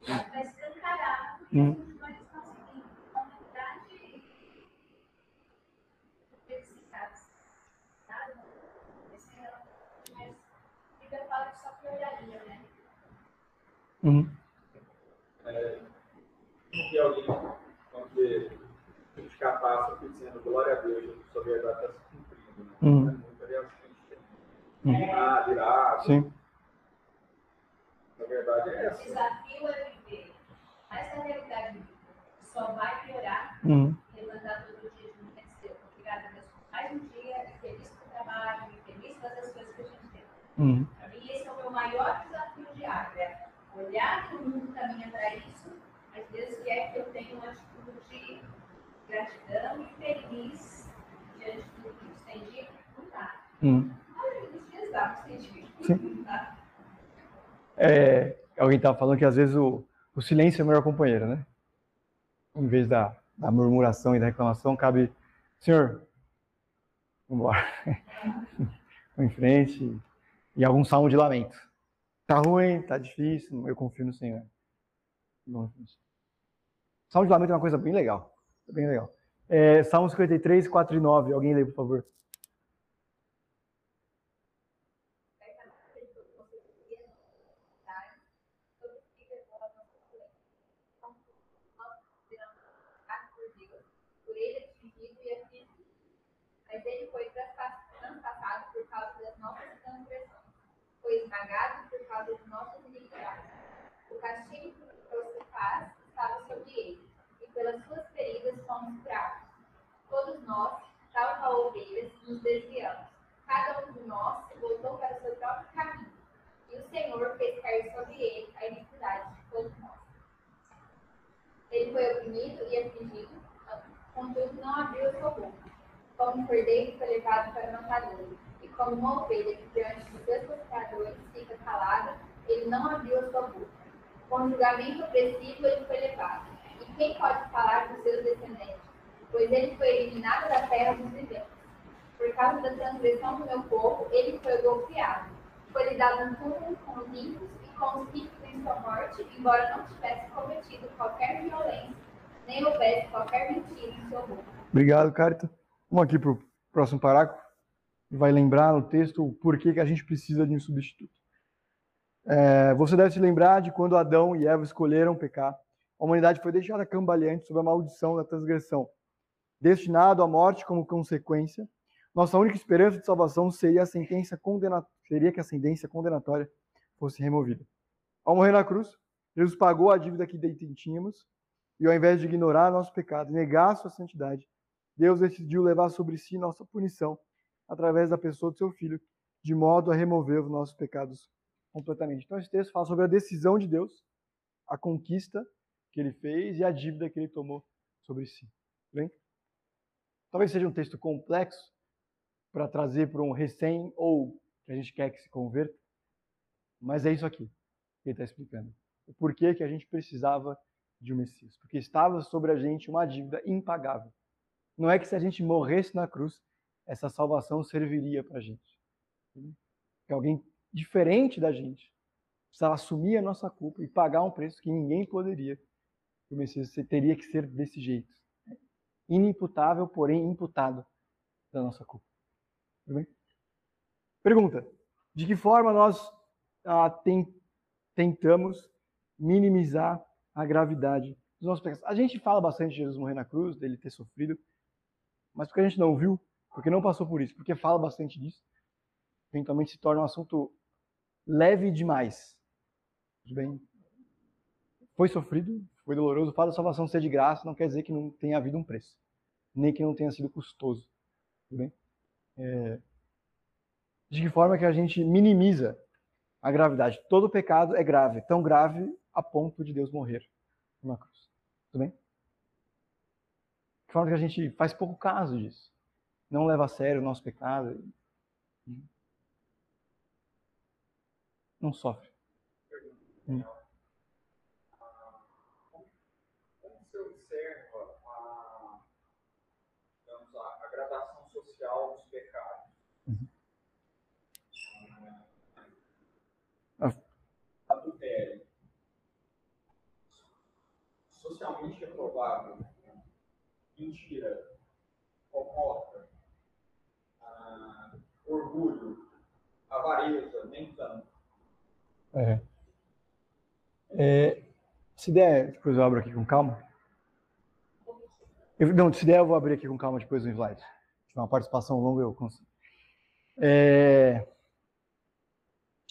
Está escancarado e hum. Uhum. É, porque alguém, quando você escapar, só dizendo glória a Deus, sua verdade está se cumprindo. Né? Uhum. É muita reação que uhum. Ah, virado. Sim. Na verdade é essa. O desafio é viver. Essa realidade só vai piorar. Uhum. Levantar todo dia de vencer. Obrigada a Deus por mais um dia e feliz com o trabalho, e feliz com as coisas que a gente tem. Uhum. Para mim, esse é o meu maior desafio diário. É olhar que o mundo caminha para isso, mas Deus quer que eu tenha uma atitude de gratidão e feliz diante de tudo isso. Tem dia que não dá. É, alguém estava falando que às vezes o, o silêncio é o melhor companheiro, né? Em vez da, da murmuração e da reclamação, cabe, senhor, vamos embora. em frente e algum salmo de lamento. Tá ruim, tá difícil, eu confio no Senhor. Salmo de lamento é uma coisa bem legal. Bem legal. É, Salmo 53, 4 e 9. Alguém lê, por favor. Mas ele foi transpassado por causa das nossas transgressões, foi O castigo que trouxe paz estava sobre ele, e pelas suas feridas fomos curados. Todos nós, tal qual ovelhas, nos desviamos. Cada um de nós se voltou para o seu próprio caminho, e o Senhor fez cair sobre ele a iniquidade de todos nós. Ele foi oprimido e afligido, contudo não abriu a sua boca. Como um cordeiro foi levado para o matadouro como uma ovelha que diante dos seus pescadores fica calada, ele não abriu a sua boca. Com julgamento opressivo ele foi levado. E quem pode falar dos seus descendentes? Pois ele foi eliminado da terra dos viventes. Por causa da transgressão do meu povo, ele foi golpeado. Foi-lhe dado um túmulo com os ímpios e com os ricos em sua morte, embora não tivesse cometido qualquer violência, nem houvesse qualquer mentira em sua boca. Obrigado, Carita. Vamos aqui para o próximo parágrafo. Vai lembrar no texto o porquê que a gente precisa de um substituto. É, você deve se lembrar de quando Adão e Eva escolheram pecar. A humanidade foi deixada cambaleante sob a maldição da transgressão, destinado à morte como consequência. Nossa única esperança de salvação seria a sentença condena... seria que a sentença condenatória fosse removida. Ao morrer na cruz, Jesus pagou a dívida que detínhamos e ao invés de ignorar nosso pecado, negar sua santidade, Deus decidiu levar sobre si nossa punição através da pessoa do seu filho, de modo a remover os nossos pecados completamente. Então, esse texto fala sobre a decisão de Deus, a conquista que ele fez e a dívida que ele tomou sobre si. Bem? Talvez seja um texto complexo para trazer para um recém ou que a gente quer que se converta, mas é isso aqui que ele está explicando. O porquê que a gente precisava de um Messias. Porque estava sobre a gente uma dívida impagável. Não é que se a gente morresse na cruz, essa salvação serviria para a gente. Que alguém diferente da gente precisava assumir a nossa culpa e pagar um preço que ninguém poderia. O Messias teria que ser desse jeito. Inimputável, porém imputado da nossa culpa. Tudo bem? Pergunta: de que forma nós ah, tem, tentamos minimizar a gravidade dos nossos pecados? A gente fala bastante de Jesus morrer na cruz, dele ter sofrido, mas porque a gente não viu, porque não passou por isso, porque fala bastante disso, eventualmente se torna um assunto leve demais. Tudo bem? Foi sofrido, foi doloroso. O fato da salvação ser de graça não quer dizer que não tenha havido um preço, nem que não tenha sido custoso. Tudo bem? É... De que forma que a gente minimiza a gravidade? Todo pecado é grave, tão grave a ponto de Deus morrer na cruz. Tudo bem? De forma que a gente faz pouco caso disso. Não leva a sério o nosso pecado não sofre. Hum. Como você observa a, digamos, a, gradação social dos pecados? Uhum. Adultério. Socialmente reprovável. Mentira. Fofoca. Orgulho. Avareza. Nem tanto é. É, se der, depois eu abro aqui com calma. Eu, não, se der, eu vou abrir aqui com calma depois do slide. Se uma participação longa, eu consigo. É,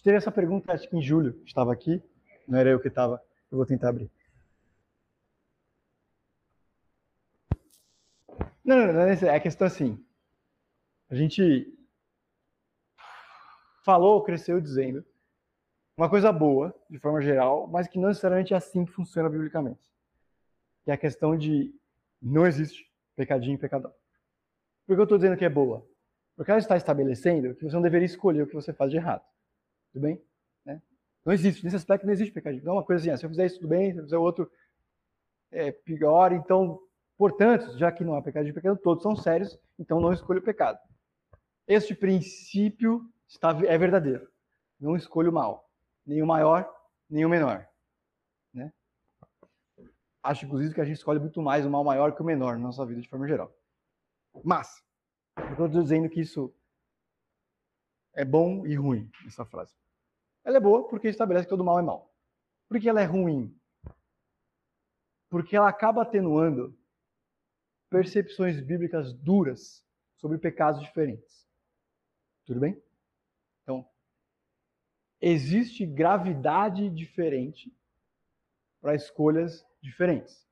teve essa pergunta, acho que em julho, estava aqui, não era eu que estava, eu vou tentar abrir. Não, não, não, é a questão assim. A gente falou, cresceu dizendo uma coisa boa, de forma geral, mas que não necessariamente é assim que funciona biblicamente. Que é a questão de não existe pecadinho e pecadão. Por que eu estou dizendo que é boa? Porque ela está estabelecendo que você não deveria escolher o que você faz de errado. Tudo bem? Né? Não existe, nesse aspecto não existe pecadinho. Não é uma coisa assim, ah, se eu fizer isso tudo bem, se eu fizer outro é pior, então, portanto, já que não há pecadinho e pecado, todos são sérios, então não escolho o pecado. Este princípio está, é verdadeiro. Não escolho o mal nem o maior, nem o menor. Né? Acho, inclusive, que a gente escolhe muito mais o mal maior que o menor na nossa vida, de forma geral. Mas, eu estou dizendo que isso é bom e ruim, essa frase. Ela é boa porque estabelece que todo mal é mal. Por que ela é ruim? Porque ela acaba atenuando percepções bíblicas duras sobre pecados diferentes. Tudo bem? Existe gravidade diferente para escolhas diferentes.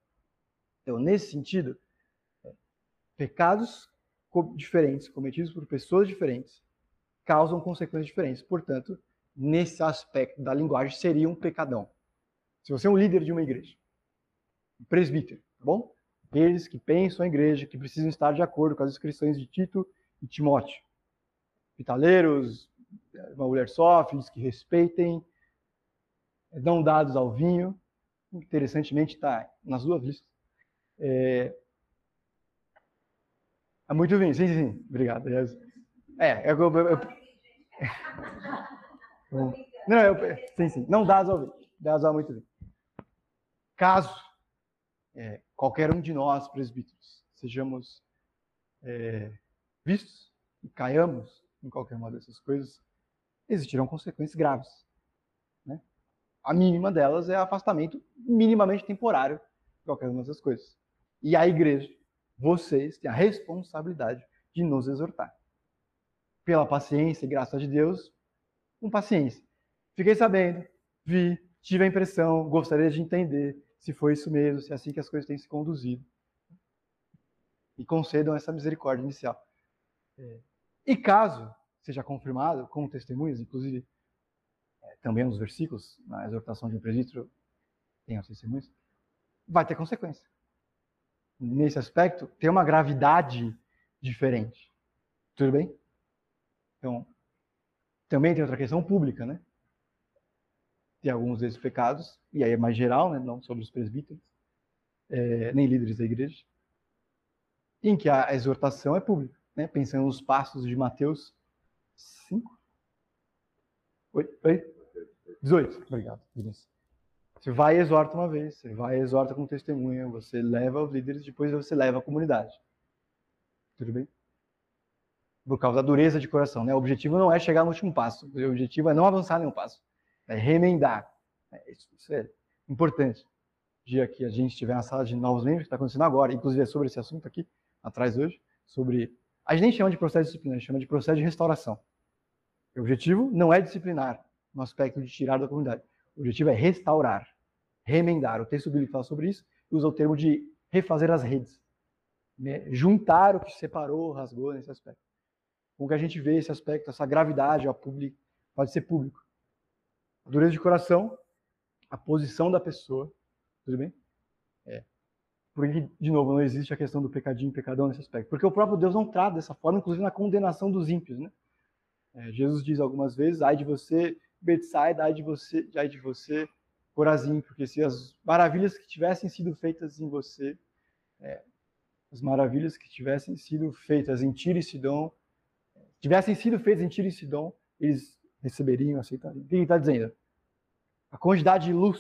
Então, nesse sentido, pecados diferentes cometidos por pessoas diferentes causam consequências diferentes. Portanto, nesse aspecto da linguagem, seria um pecadão. Se você é um líder de uma igreja, um presbítero, tá bom? Eles que pensam a igreja, que precisam estar de acordo com as inscrições de Tito e Timóteo. Pitaleiros, uma mulher só, filhos que respeitem, dão dados ao vinho. Interessantemente, está nas duas listas. É, é muito bem, sim, sim, obrigado. É, eu, eu, eu, não, eu, sim, sim, não dados ao vídeo, dados ao muito bem. Caso é, qualquer um de nós, presbíteros, sejamos é, vistos e caiamos em qualquer uma dessas coisas, existirão consequências graves. Né? A mínima delas é afastamento minimamente temporário de qualquer uma dessas coisas. E a igreja, vocês, têm a responsabilidade de nos exortar. Pela paciência e graça de Deus, com paciência. Fiquei sabendo, vi, tive a impressão, gostaria de entender se foi isso mesmo, se é assim que as coisas têm se conduzido. E concedam essa misericórdia inicial. É. E caso seja confirmado com testemunhas, inclusive é, também nos versículos, na exortação de um presbítero, tem as testemunhas, vai ter consequência. Nesse aspecto, tem uma gravidade diferente. Tudo bem? Então, também tem outra questão pública, né? Tem alguns desses pecados, e aí é mais geral, né? não sobre os presbíteros, é, nem líderes da igreja, em que a exortação é pública. Né? Pensando nos passos de Mateus 5. Oi? Oi? 18. Obrigado, Você vai e exorta uma vez, você vai e exorta com testemunha, você leva os líderes, depois você leva a comunidade. Tudo bem? Por causa da dureza de coração. Né? O objetivo não é chegar no último passo, o objetivo é não avançar nenhum passo, é remendar. É, isso, isso é importante. Dia que a gente estiver na sala de novos membros, que está acontecendo agora, inclusive é sobre esse assunto aqui, atrás hoje, sobre. A gente nem chama de processo disciplinar, a gente chama de processo de restauração. O objetivo não é disciplinar no aspecto de tirar da comunidade. O objetivo é restaurar, remendar. O texto bíblico fala sobre isso e usa o termo de refazer as redes. Né? Juntar o que separou, rasgou nesse aspecto. Como que a gente vê esse aspecto, essa gravidade ó, público, pode ser público. A dureza de coração, a posição da pessoa, tudo bem? Porque, de novo, não existe a questão do pecadinho, pecadão nesse aspecto. Porque o próprio Deus não trata dessa forma, inclusive na condenação dos ímpios, né? É, Jesus diz algumas vezes, ai de você, Betsaida, ai de você, ai de você, Corazim, porque se as maravilhas que tivessem sido feitas em você, é, as maravilhas que tivessem sido feitas em Tiro e Sidom, tivessem sido feitas em Tiro e Sidom, eles receberiam, aceitariam. O que ele está dizendo? A quantidade de luz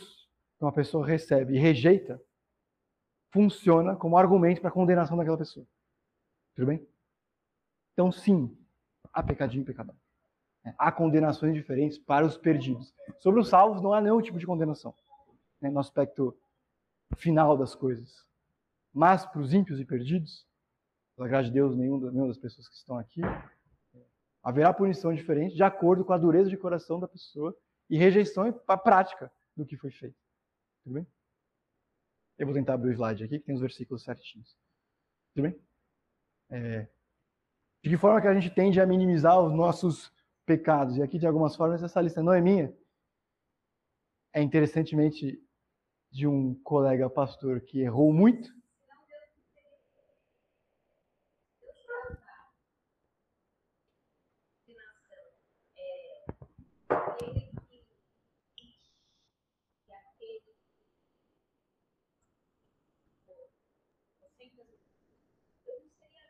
que uma pessoa recebe e rejeita funciona como argumento para a condenação daquela pessoa. Tudo bem? Então, sim, há pecadinho e pecadão. É, há condenações diferentes para os perdidos. Sobre os salvos, não há nenhum tipo de condenação né, no aspecto final das coisas. Mas para os ímpios e perdidos, pela graça de Deus, nenhuma das pessoas que estão aqui, haverá punição diferente de acordo com a dureza de coração da pessoa e rejeição a prática do que foi feito. Tudo bem? Eu vou tentar abrir o slide aqui, que tem os versículos certinhos. Tudo bem? É, de que forma que a gente tende a minimizar os nossos pecados? E aqui, de algumas formas, essa lista não é minha. É interessantemente de um colega pastor que errou muito. Uhum. Tenta entender as coisas do reino com a nossa limitação intelectual. Tem algumas coisas que a gente não vai conseguir entender.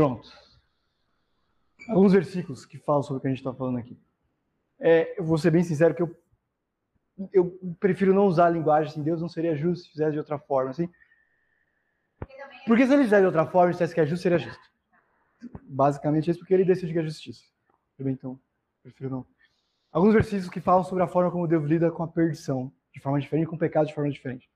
Pronto. Alguns versículos que falam sobre o que a gente está falando aqui. É, eu vou ser bem sincero que eu, eu prefiro não usar a linguagem assim, Deus não seria justo se fizesse de outra forma, assim. Porque se ele fizesse de outra forma e dissesse que é justo, seria justo. Basicamente isso porque ele decide que é justiça. Então, prefiro não. Alguns versículos que falam sobre a forma como Deus lida com a perdição, de forma diferente, com o pecado de forma diferente.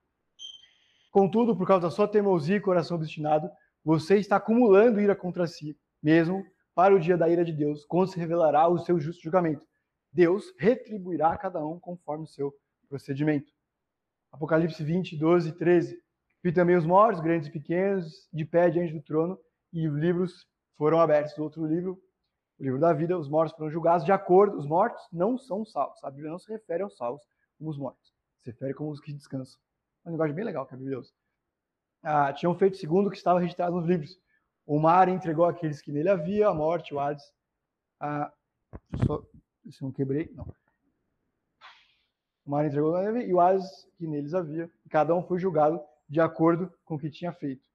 Contudo, por causa da sua teimosia e coração obstinado, você está acumulando ira contra si, mesmo para o dia da ira de Deus, quando se revelará o seu justo julgamento. Deus retribuirá a cada um conforme o seu procedimento. Apocalipse 20, 12 e 13. Vi também os mortos, grandes e pequenos, de pé diante do trono, e os livros foram abertos. Outro livro, o livro da vida, os mortos foram julgados de acordo. Os mortos não são salvos. A Bíblia não se refere aos salvos como os mortos. Se refere como os que descansam. É uma linguagem bem legal que a Bíblia usa. Ah, tinham feito segundo o que estava registrado nos livros. O mar entregou aqueles que nele havia, a morte, o Hades. Ah, só, se não quebrei, não. O mar entregou e o Hades que neles havia. Cada um foi julgado de acordo com o que tinha feito.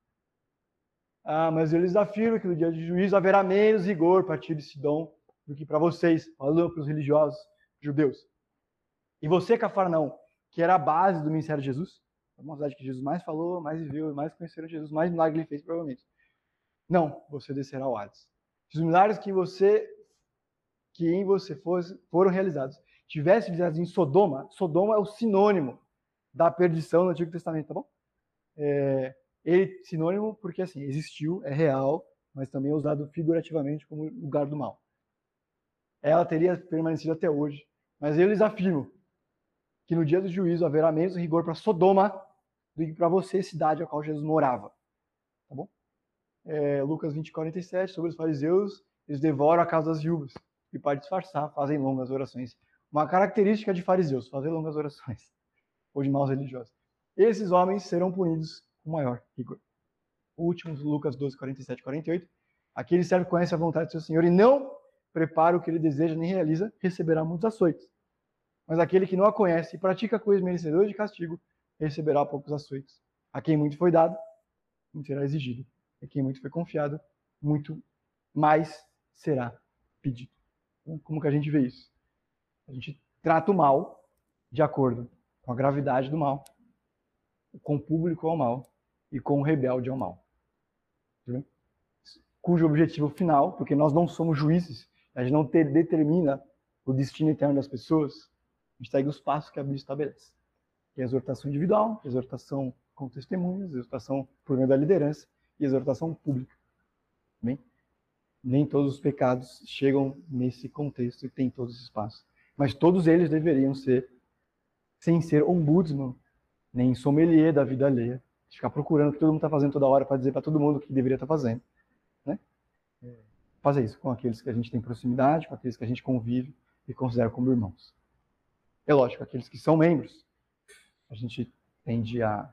Ah, mas eu lhes afirmo que no dia de juízo haverá menos rigor para Tiro e Sidom do que para vocês, falando para os religiosos judeus. E você, Cafarnaum, que era a base do ministério de Jesus, a cidade que Jesus mais falou, mais viveu, mais conheceram Jesus, mais milagre ele fez, provavelmente. Não, você descerá ao Hades. Se os milagres que você que em você fosse, foram realizados tivesse realizados em Sodoma, Sodoma é o sinônimo da perdição no Antigo Testamento, tá bom? É, ele sinônimo porque assim existiu, é real, mas também é usado figurativamente como lugar do mal. Ela teria permanecido até hoje, mas eu lhes afirmo que no dia do juízo haverá menos rigor para Sodoma do que para você, cidade a qual Jesus morava. Tá bom? É, Lucas 20, 47, sobre os fariseus, eles devoram a casa das viúvas e para disfarçar fazem longas orações. Uma característica de fariseus, fazer longas orações, ou de maus religiosos. Esses homens serão punidos com maior rigor. O último, Lucas 12, 47 e 48. Aquele servo conhece a vontade do seu Senhor e não prepara o que ele deseja nem realiza, receberá muitos açoites. Mas aquele que não a conhece e pratica coisas merecedoras de castigo, receberá poucos açoites. A quem muito foi dado, muito será exigido. A quem muito foi confiado, muito mais será pedido. Então, como que a gente vê isso? A gente trata o mal de acordo com a gravidade do mal, com o público ao mal e com o rebelde ao mal. Cujo objetivo final, porque nós não somos juízes, a gente não ter, determina o destino eterno das pessoas, a gente segue os passos que a Bíblia estabelece. Que é exortação individual, exortação com testemunhas, exortação por meio da liderança e exortação pública. Bem? Nem todos os pecados chegam nesse contexto e tem todos esses passos. Mas todos eles deveriam ser, sem ser ombudsman, nem sommelier da vida alheia, ficar procurando o que todo mundo está fazendo toda hora para dizer para todo mundo o que deveria estar tá fazendo. Né? Fazer isso com aqueles que a gente tem proximidade, com aqueles que a gente convive e considera como irmãos. É lógico, aqueles que são membros, a gente tende a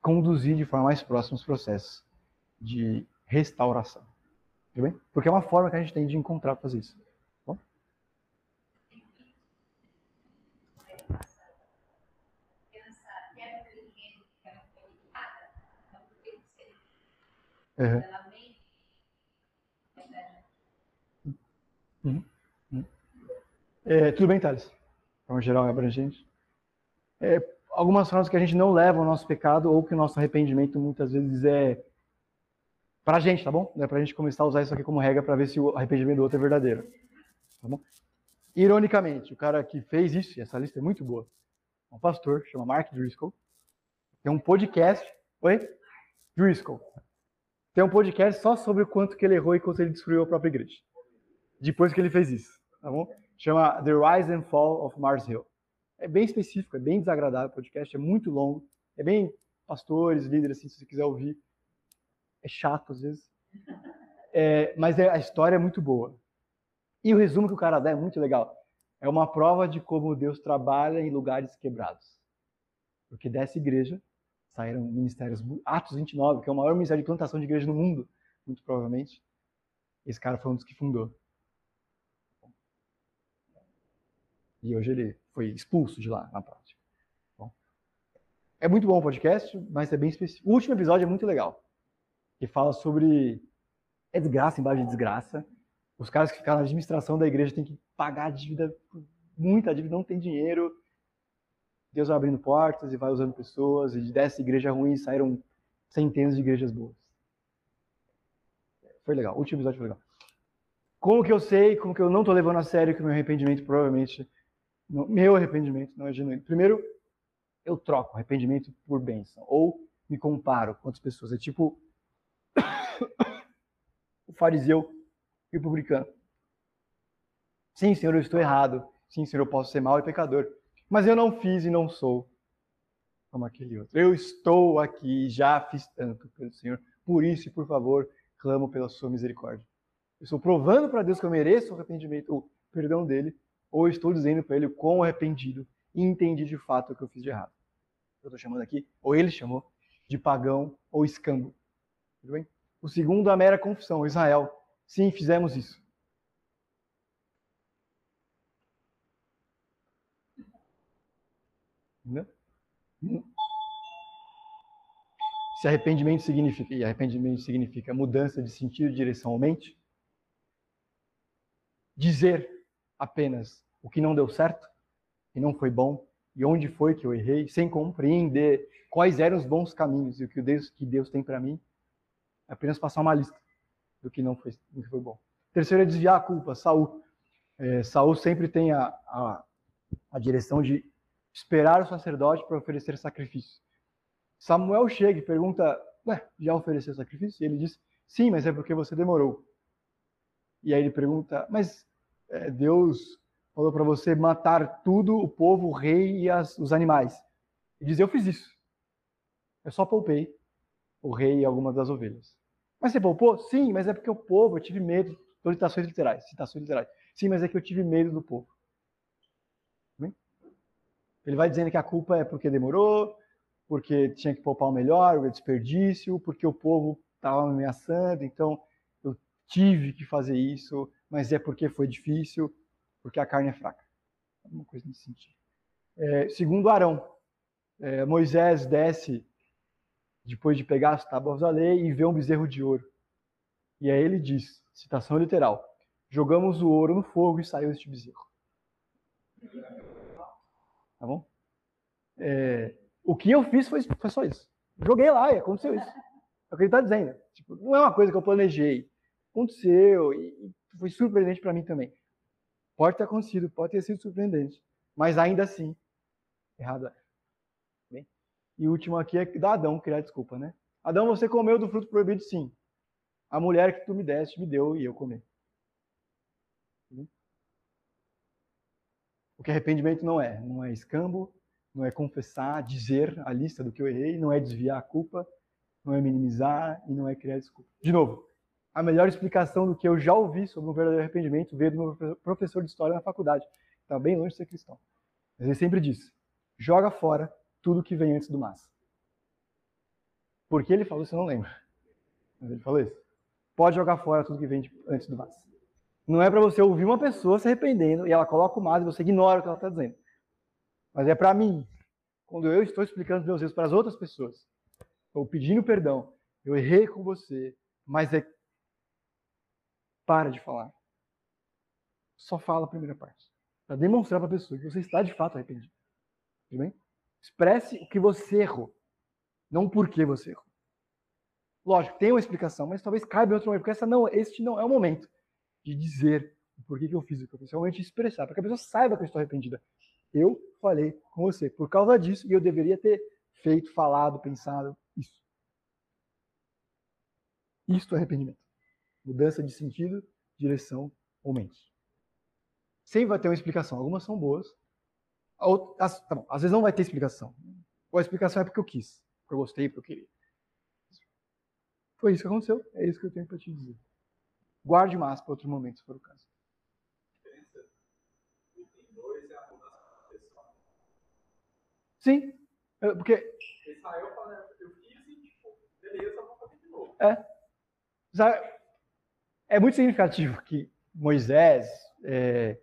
conduzir de forma mais próxima os processos de restauração. Tudo bem? Porque é uma forma que a gente tem de encontrar fazer isso. Bom? Uhum. Uhum. Uhum. É, tudo bem, Thales? Forma geral, é abrangente. É, algumas formas que a gente não leva o nosso pecado ou que o nosso arrependimento muitas vezes é para a gente, tá bom? É para a gente começar a usar isso aqui como regra para ver se o arrependimento do outro é verdadeiro. Tá bom? Ironicamente, o cara que fez isso, e essa lista é muito boa, é um pastor, chama Mark Driscoll, tem um podcast. Oi? Driscoll. Tem um podcast só sobre o quanto que ele errou e quanto ele destruiu a própria igreja. Depois que ele fez isso, tá bom? Chama The Rise and Fall of Mars Hill. É bem específico, é bem desagradável o podcast, é muito longo, é bem pastores, líderes, assim, se você quiser ouvir é chato às vezes. É, mas é, a história é muito boa. E o resumo que o cara dá é muito legal. É uma prova de como Deus trabalha em lugares quebrados. Porque dessa igreja saíram ministérios. Atos 29, que é o maior ministério de plantação de igreja no mundo, muito provavelmente. Esse cara foi um dos que fundou. E hoje ele foi expulso de lá, na prática. Bom, é muito bom o podcast, mas é bem específico. O último episódio é muito legal que fala sobre é desgraça embaixo de desgraça. Os caras que ficaram na administração da igreja têm que pagar a dívida, muita dívida, não tem dinheiro. Deus vai abrindo portas e vai usando pessoas, e dessa igreja ruim saíram centenas de igrejas boas. Foi legal, o último episódio foi legal. Como que eu sei, como que eu não estou levando a sério que o meu arrependimento provavelmente, meu arrependimento não é genuíno. Primeiro, eu troco arrependimento por bênção, ou me comparo com outras pessoas. É tipo o fariseu e o publicano. Sim, Senhor, eu estou errado. Sim, Senhor, eu posso ser mau e pecador. Mas eu não fiz e não sou como aquele outro. Eu estou aqui, já fiz tanto pelo Senhor. Por isso, e por favor, clamo pela sua misericórdia. Eu estou provando para Deus que eu mereço o arrependimento, o perdão dele, ou estou dizendo para ele quão arrependido e entendi de fato o que eu fiz de errado. Eu estou chamando aqui, ou ele chamou, de pagão ou escambo. Tudo bem? O segundo, a mera confissão. Israel, sim, fizemos isso. Né? Se arrependimento significa, e arrependimento significa mudança de sentido direção ao mente, dizer apenas o que não deu certo, que não foi bom, e onde foi que eu errei, sem compreender quais eram os bons caminhos e o que Deus, que Deus tem para mim, é apenas passar uma lista do que não foi, do que foi bom. Terceiro é desviar a culpa. Saul, é, Saul sempre tem a, a, a direção de esperar o sacerdote para oferecer sacrifício. Samuel chega e pergunta: Ué, já ofereceu sacrifício? E ele diz: Sim, mas é porque você demorou. E aí ele pergunta: Mas é, Deus falou para você matar tudo, o povo, o rei e as, os animais. E diz: Eu fiz isso. Eu só poupei o rei e algumas das ovelhas. Mas você poupou? Sim, mas é porque o povo, eu tive medo. Estou citações literais, citações literais. Sim, mas é que eu tive medo do povo. Ele vai dizendo que a culpa é porque demorou, porque tinha que poupar o melhor, o desperdício, porque o povo estava me ameaçando, então eu tive que fazer isso, mas é porque foi difícil, porque a carne é fraca. Alguma coisa nesse sentido. É, segundo Arão, é, Moisés desce depois de pegar as tábuas da lei e vê um bezerro de ouro. E aí ele diz, citação literal, jogamos o ouro no fogo e saiu este bezerro. Tá bom? É, o que eu fiz foi, foi, só isso. Joguei lá e aconteceu isso. É o que ele está dizendo. Tipo, não é uma coisa que eu planejei. Aconteceu e, foi surpreendente para mim também. Pode ter acontecido, pode ter sido surpreendente. Mas ainda assim, errado é. Bem? E o último aqui é da Adão criar desculpa, né? Adão, você comeu do fruto proibido, sim. A mulher que tu me deste me deu e eu comi. O que arrependimento não é. Não é escambo, não é confessar, dizer a lista do que eu errei, não é desviar a culpa, não é minimizar e não é criar desculpa. De novo, a melhor explicação do que eu já ouvi sobre um verdadeiro arrependimento veio do meu professor de história na faculdade. Estava bem longe de ser cristão. Mas ele sempre disse: joga fora tudo que vem antes do mas. Por que ele falou isso, eu não lembro. Mas ele falou isso. Pode jogar fora tudo que vem antes do mas. Não é para você ouvir uma pessoa se arrependendo e ela coloca o mas e você ignora o que ela está dizendo. Mas é para mim. Quando eu estou explicando meus erros para as outras pessoas, ou pedindo perdão, eu errei com você, mas é. Para de falar. Só fala a primeira parte. Para demonstrar para a pessoa que você está de fato arrependido. Tudo bem? Expresse o que você errou. Não por que você errou. Lógico, tem uma explicação, mas talvez caiba em outro momento, porque essa não, este não é o momento de dizer por que, que eu fiz o que eu fiz, realmente expressar, para que a pessoa saiba que eu estou arrependida. Eu falei com você por causa disso e eu deveria ter feito, falado, pensado isso. Isto é arrependimento. Mudança de sentido, direção ou mente. Sempre vai ter uma explicação. Algumas são boas. As, tá bom, às vezes não vai ter explicação. Ou a explicação é porque eu quis, porque eu gostei, porque eu queria. Foi isso que aconteceu. É isso que eu tenho para te dizer. Guarde mais para outro momento, se for o caso. Sim, porque. Israel fala, eu fiz e, tipo, beleza, vou fazer de novo. É. É muito significativo que Moisés, é,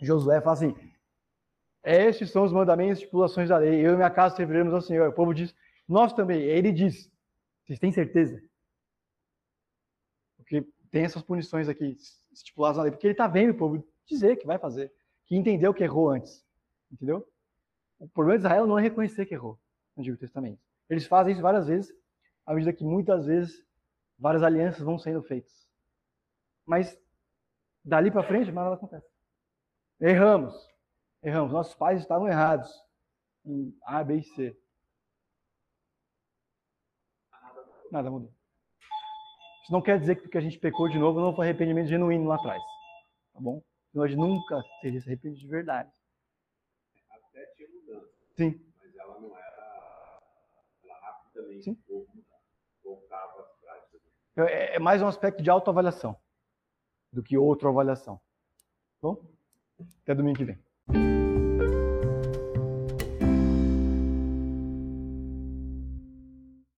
Josué, falam assim: estes são os mandamentos e estipulações da lei. Eu e minha casa serviremos ao Senhor. O povo diz, nós também. Ele diz: vocês têm certeza? Porque tem essas punições aqui estipuladas na lei, porque ele está vendo o povo dizer que vai fazer, que entendeu que errou antes. Entendeu? O problema de Israel não é reconhecer que errou no Antigo Testamento. Eles fazem isso várias vezes, à medida que muitas vezes várias alianças vão sendo feitas. Mas dali para frente, nada acontece. Erramos. Erramos. Nossos pais estavam errados em A, B e C. Nada mudou. Isso não quer dizer que porque a gente pecou de novo não foi arrependimento genuíno lá atrás. Tá bom? Nós nunca teria se arrependido de verdade. Até tinha mudança. Sim. Mas ela não era. Ela rapidamente Sim. voltava às práticas. É, é mais um aspecto de autoavaliação do que outra avaliação. Tá Bom? Até domingo que vem.